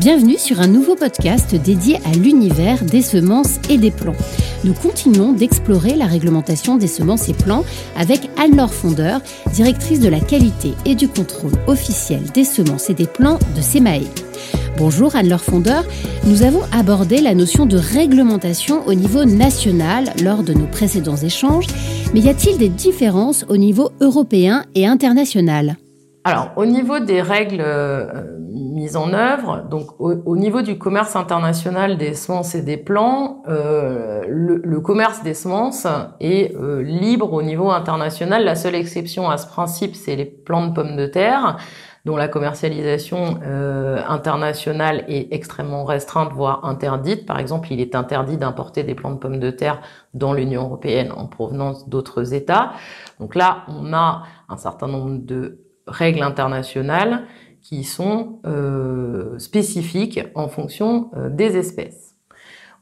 Bienvenue sur un nouveau podcast dédié à l'univers des semences et des plants. Nous continuons d'explorer la réglementation des semences et plants avec Anne-Laure Fondeur, directrice de la qualité et du contrôle officiel des semences et des plants de SEMAE. Bonjour Anne-Laure Fondeur, nous avons abordé la notion de réglementation au niveau national lors de nos précédents échanges, mais y a-t-il des différences au niveau européen et international? Alors, au niveau des règles euh, mises en œuvre, donc au, niveau du commerce international des semences et des plants, euh, le, commerce des semences est euh, libre au niveau international. La seule exception à ce principe, c'est les plants de pommes de terre, dont la commercialisation internationale est extrêmement restreinte, voire interdite. Par exemple, il est interdit d'importer des plants de pommes de terre dans l'Union européenne en provenance d'autres États. Donc là, on a un certain nombre de règles internationales qui sont euh, spécifiques en fonction euh, des espèces.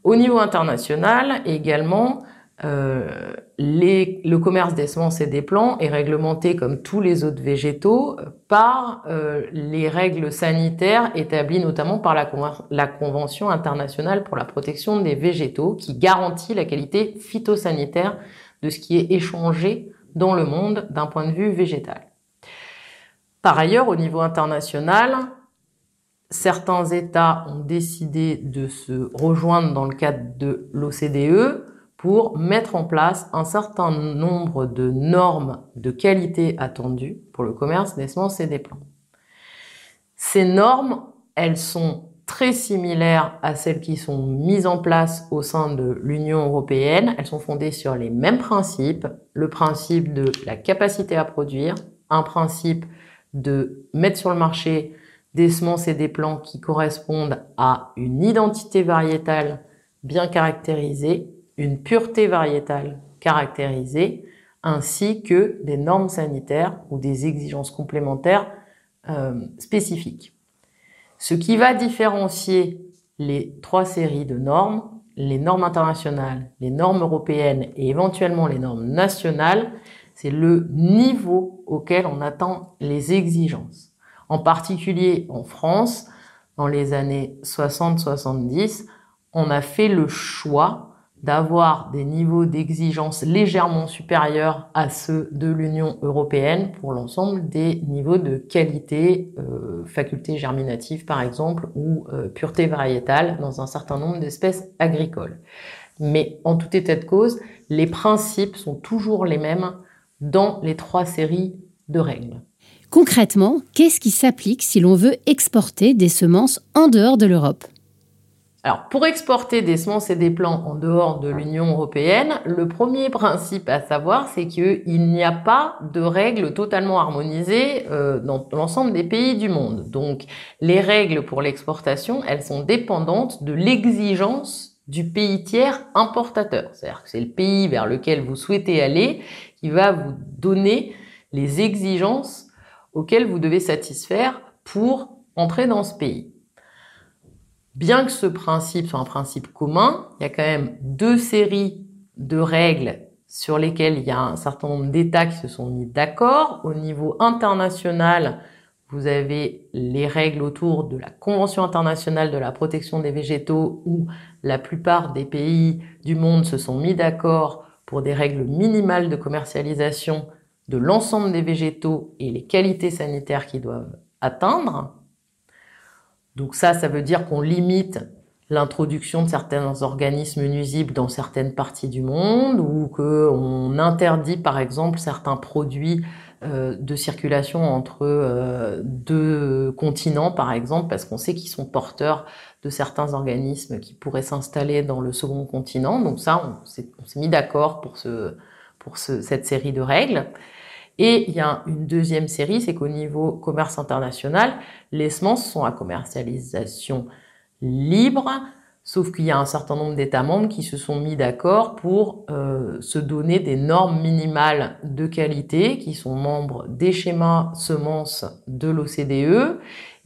Au niveau international également, euh, les, le commerce des semences et des plants est réglementé comme tous les autres végétaux par les règles sanitaires établies notamment par la, Convention internationale pour la protection des végétaux qui garantit la qualité phytosanitaire de ce qui est échangé dans le monde d'un point de vue végétal. Par ailleurs, au niveau international, certains États ont décidé de se rejoindre dans le cadre de l'OCDE pour mettre en place un certain nombre de normes de qualité attendues pour le commerce des semences et des plants. Ces normes, elles sont très similaires à celles qui sont mises en place au sein de l'Union européenne. Elles sont fondées sur les mêmes principes, le principe de la capacité à produire, un principe de mettre sur le marché des semences et des plants qui correspondent à une identité variétale bien caractérisée, une pureté variétale caractérisée, ainsi que des normes sanitaires ou des exigences complémentaires euh, spécifiques. Ce qui va différencier les trois séries de normes, les normes internationales, les normes européennes et éventuellement les normes nationales, c'est le niveau auquel on attend les exigences. En particulier en France, dans les années 60-70, on a fait le choix d'avoir des niveaux d'exigence légèrement supérieurs à ceux de l'Union européenne pour l'ensemble des niveaux de qualité, euh, faculté germinative par exemple, ou euh, pureté variétale dans un certain nombre d'espèces agricoles. Mais en tout état de cause, les principes sont toujours les mêmes dans les trois séries de règles. Concrètement, qu'est-ce qui s'applique si l'on veut exporter des semences en dehors de l'Europe? Alors, pour exporter des semences et des plants en dehors de l'Union européenne, le premier principe à savoir, c'est qu'il n'y a pas de règles totalement harmonisées euh, dans l'ensemble des pays du monde. Donc, les règles pour l'exportation, elles sont dépendantes de l'exigence du pays tiers importateur. C'est-à-dire que c'est le pays vers lequel vous souhaitez aller qui va vous donner les exigences auxquelles vous devez satisfaire pour entrer dans ce pays. Bien que ce principe soit un principe commun, il y a quand même deux séries de règles sur lesquelles il y a un certain nombre d'États qui se sont mis d'accord. Au niveau international, vous avez les règles autour de la Convention internationale de la protection des végétaux où la plupart des pays du monde se sont mis d'accord pour des règles minimales de commercialisation de l'ensemble des végétaux et les qualités sanitaires qu'ils doivent atteindre. Donc ça, ça veut dire qu'on limite l'introduction de certains organismes nuisibles dans certaines parties du monde ou qu'on interdit par exemple certains produits de circulation entre euh, deux continents par exemple parce qu'on sait qu'ils sont porteurs de certains organismes qui pourraient s'installer dans le second continent. Donc ça, on s'est mis d'accord pour, ce, pour ce, cette série de règles. Et il y a une deuxième série, c'est qu'au niveau commerce international, les semences sont à commercialisation libre, sauf qu'il y a un certain nombre d'États membres qui se sont mis d'accord pour euh, se donner des normes minimales de qualité, qui sont membres des schémas semences de l'OCDE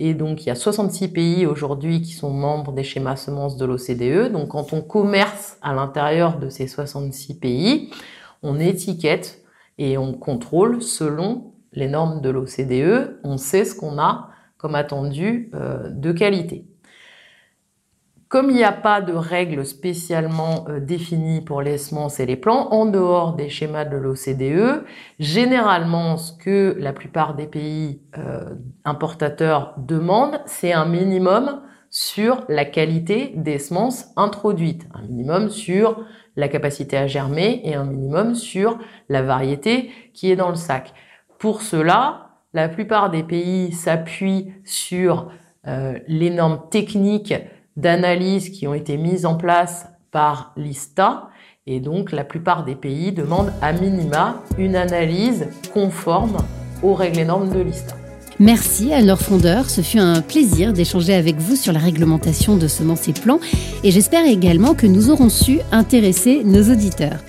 et donc, il y a 66 pays aujourd'hui qui sont membres des schémas semences de l'OCDE. Donc, quand on commerce à l'intérieur de ces 66 pays, on étiquette et on contrôle selon les normes de l'OCDE. On sait ce qu'on a comme attendu euh, de qualité. Comme il n'y a pas de règles spécialement euh, définies pour les semences et les plants, en dehors des schémas de l'OCDE, généralement, ce que la plupart des pays euh, importateurs demandent, c'est un minimum sur la qualité des semences introduites, un minimum sur la capacité à germer et un minimum sur la variété qui est dans le sac. Pour cela, la plupart des pays s'appuient sur euh, les normes techniques d'analyse qui ont été mises en place par l'ISTA. Et donc, la plupart des pays demandent à minima une analyse conforme aux règles et normes de l'ISTA. Merci à leur fondeur, ce fut un plaisir d'échanger avec vous sur la réglementation de semences et plants et j'espère également que nous aurons su intéresser nos auditeurs.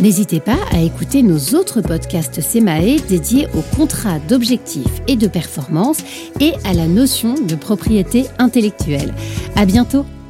N'hésitez pas à écouter nos autres podcasts SEMAE dédiés aux contrats d'objectifs et de performance et à la notion de propriété intellectuelle. À bientôt!